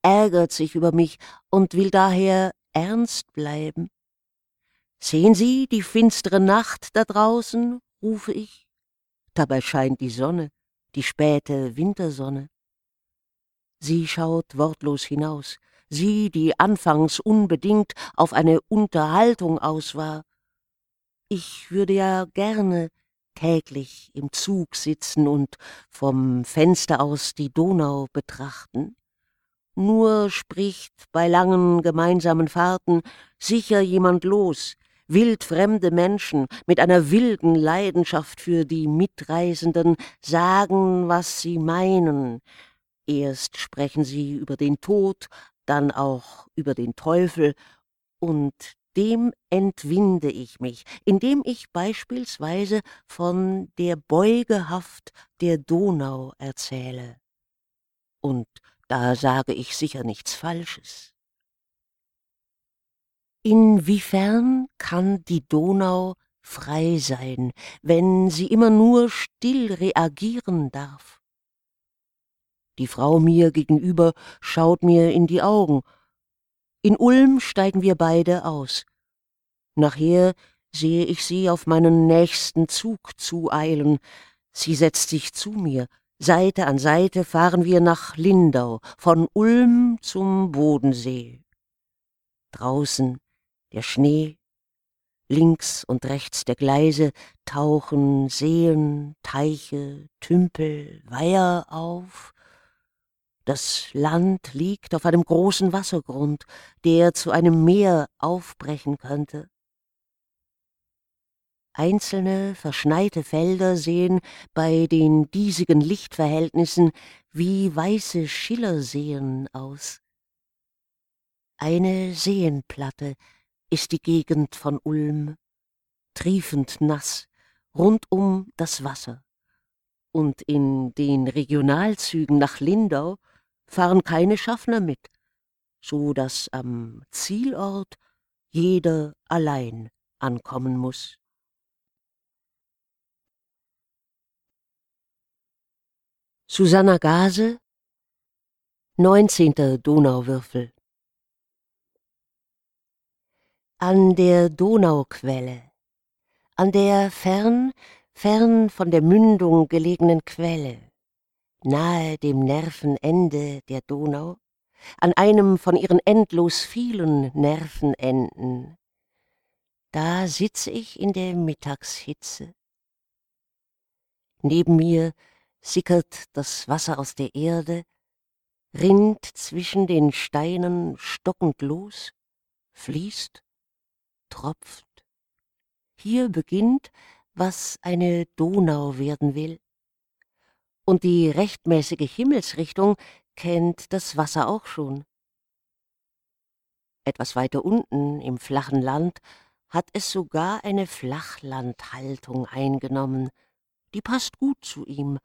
[SPEAKER 1] ärgert sich über mich und will daher ernst bleiben. Sehen Sie die finstere Nacht da draußen? rufe ich. Dabei scheint die Sonne, die späte Wintersonne. Sie schaut wortlos hinaus, sie, die anfangs unbedingt auf eine Unterhaltung aus war. Ich würde ja gerne täglich im Zug sitzen und vom Fenster aus die Donau betrachten. Nur spricht bei langen gemeinsamen Fahrten sicher jemand los, Wildfremde Menschen mit einer wilden Leidenschaft für die Mitreisenden sagen, was sie meinen. Erst sprechen sie über den Tod, dann auch über den Teufel, und dem entwinde ich mich, indem ich beispielsweise von der Beugehaft der Donau erzähle. Und da sage ich sicher nichts Falsches. Inwiefern kann die Donau frei sein, wenn sie immer nur still reagieren darf? Die Frau mir gegenüber schaut mir in die Augen. In Ulm steigen wir beide aus. Nachher sehe ich sie auf meinen nächsten Zug zueilen. Sie setzt sich zu mir. Seite an Seite fahren wir nach Lindau, von Ulm zum Bodensee. Draußen der Schnee, links und rechts der Gleise tauchen Seen, Teiche, Tümpel, Weiher auf. Das Land liegt auf einem großen Wassergrund, der zu einem Meer aufbrechen könnte. Einzelne verschneite Felder sehen bei den diesigen Lichtverhältnissen wie weiße Schillerseen aus. Eine Seenplatte ist die Gegend von Ulm, triefend nass, rundum das Wasser. Und in den Regionalzügen nach Lindau fahren keine Schaffner mit, so dass am Zielort jeder allein ankommen muss. Susanna Gase, 19. Donauwürfel an der Donauquelle, an der fern, fern von der Mündung gelegenen Quelle, nahe dem Nervenende der Donau, an einem von ihren endlos vielen Nervenenden. Da sitze ich in der Mittagshitze. Neben mir sickert das Wasser aus der Erde, rinnt zwischen den Steinen stockend los, fließt, tropft. Hier beginnt, was eine Donau werden will. Und die rechtmäßige Himmelsrichtung kennt das Wasser auch schon. Etwas weiter unten im flachen Land hat es sogar eine Flachlandhaltung eingenommen. Die passt gut zu ihm.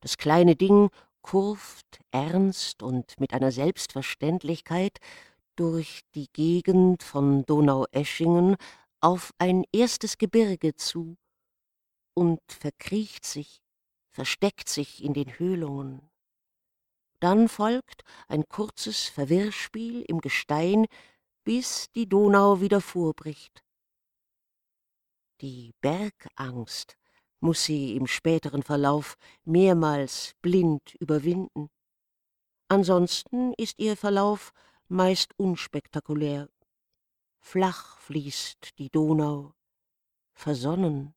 [SPEAKER 1] Das kleine Ding kurft ernst und mit einer Selbstverständlichkeit durch die Gegend von Donaueschingen auf ein erstes Gebirge zu und verkriecht sich, versteckt sich in den Höhlungen. Dann folgt ein kurzes Verwirrspiel im Gestein, bis die Donau wieder vorbricht. Die Bergangst muss sie im späteren Verlauf mehrmals blind überwinden. Ansonsten ist ihr Verlauf meist unspektakulär. Flach fließt die Donau, versonnen,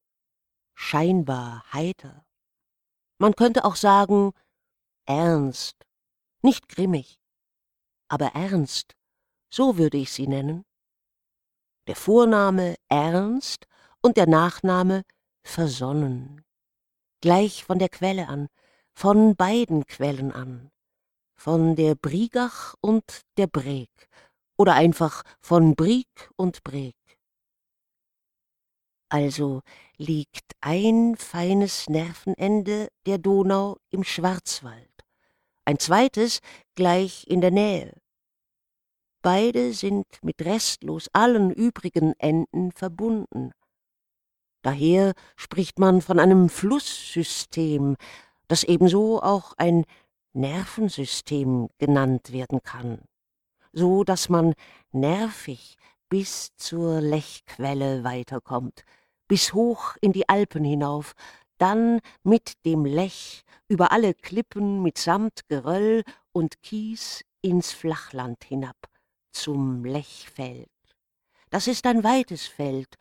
[SPEAKER 1] scheinbar heiter. Man könnte auch sagen, ernst, nicht grimmig, aber ernst, so würde ich sie nennen. Der Vorname Ernst und der Nachname versonnen, gleich von der Quelle an, von beiden Quellen an, von der Brigach und der Breg, oder einfach von Brieg und Breg. Also liegt ein feines Nervenende der Donau im Schwarzwald, ein zweites gleich in der Nähe. Beide sind mit restlos allen übrigen Enden verbunden. Daher spricht man von einem Flusssystem, das ebenso auch ein Nervensystem genannt werden kann, so dass man nervig bis zur Lechquelle weiterkommt, bis hoch in die Alpen hinauf, dann mit dem Lech über alle Klippen mitsamt Geröll und Kies ins Flachland hinab, zum Lechfeld. Das ist ein weites Feld,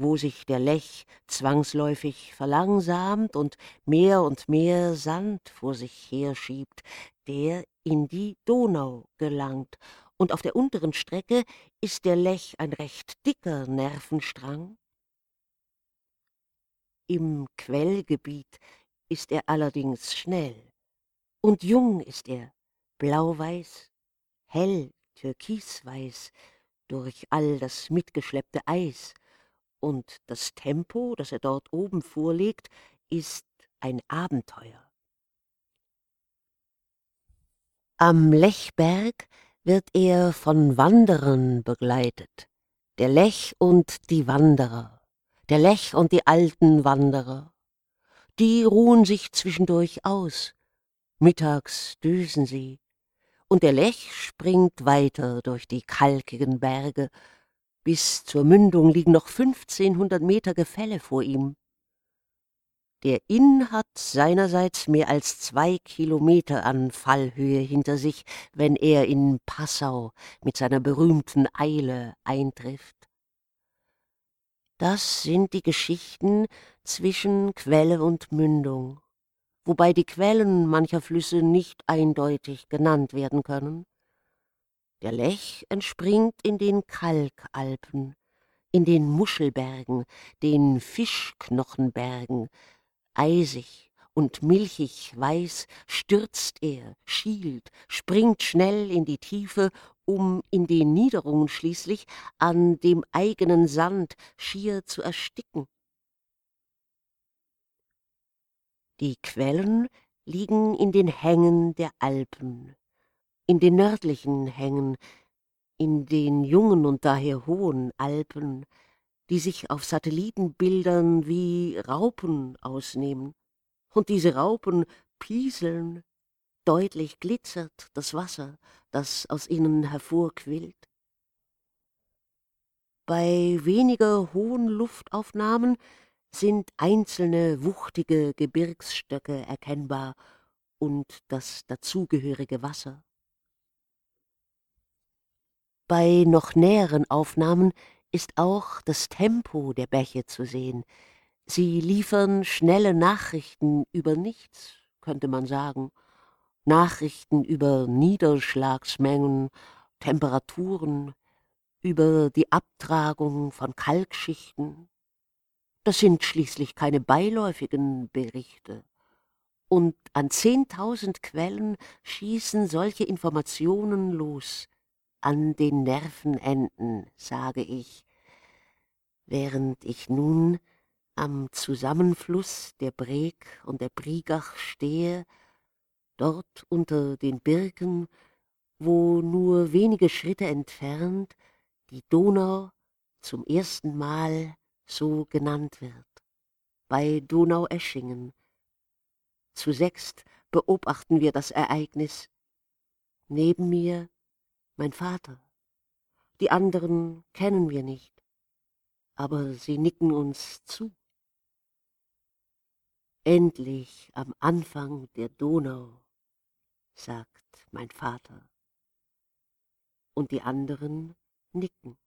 [SPEAKER 1] wo sich der Lech zwangsläufig verlangsamt und mehr und mehr Sand vor sich herschiebt, der in die Donau gelangt, und auf der unteren Strecke ist der Lech ein recht dicker Nervenstrang. Im Quellgebiet ist er allerdings schnell, und jung ist er, blauweiß, hell türkisweiß, durch all das mitgeschleppte Eis, und das Tempo, das er dort oben vorlegt, ist ein Abenteuer. Am Lechberg wird er von Wanderern begleitet, der Lech und die Wanderer, der Lech und die alten Wanderer. Die ruhen sich zwischendurch aus, mittags düsen sie, und der Lech springt weiter durch die kalkigen Berge bis zur Mündung liegen noch 1500 Meter Gefälle vor ihm. Der Inn hat seinerseits mehr als zwei Kilometer an Fallhöhe hinter sich, wenn er in Passau mit seiner berühmten Eile eintrifft. Das sind die Geschichten zwischen Quelle und Mündung, wobei die Quellen mancher Flüsse nicht eindeutig genannt werden können. Der Lech entspringt in den Kalkalpen, in den Muschelbergen, den Fischknochenbergen. Eisig und milchig weiß stürzt er, schielt, springt schnell in die Tiefe, um in den Niederungen schließlich an dem eigenen Sand schier zu ersticken. Die Quellen liegen in den Hängen der Alpen, in den nördlichen Hängen, in den jungen und daher hohen Alpen, die sich auf Satellitenbildern wie Raupen ausnehmen. Und diese Raupen pieseln, deutlich glitzert das Wasser, das aus ihnen hervorquillt. Bei weniger hohen Luftaufnahmen sind einzelne wuchtige Gebirgsstöcke erkennbar und das dazugehörige Wasser. Bei noch näheren Aufnahmen ist auch das Tempo der Bäche zu sehen. Sie liefern schnelle Nachrichten über nichts, könnte man sagen. Nachrichten über Niederschlagsmengen, Temperaturen, über die Abtragung von Kalkschichten. Das sind schließlich keine beiläufigen Berichte. Und an zehntausend Quellen schießen solche Informationen los, an den Nervenenden, sage ich, während ich nun am Zusammenfluss der Breg und der Brigach stehe, dort unter den Birken, wo nur wenige Schritte entfernt die Donau zum ersten Mal so genannt wird, bei Donaueschingen. Zu sechst beobachten wir das Ereignis. Neben mir mein Vater. Die anderen kennen wir nicht, aber sie nicken uns zu. Endlich am Anfang der Donau, sagt mein Vater. Und die anderen nicken.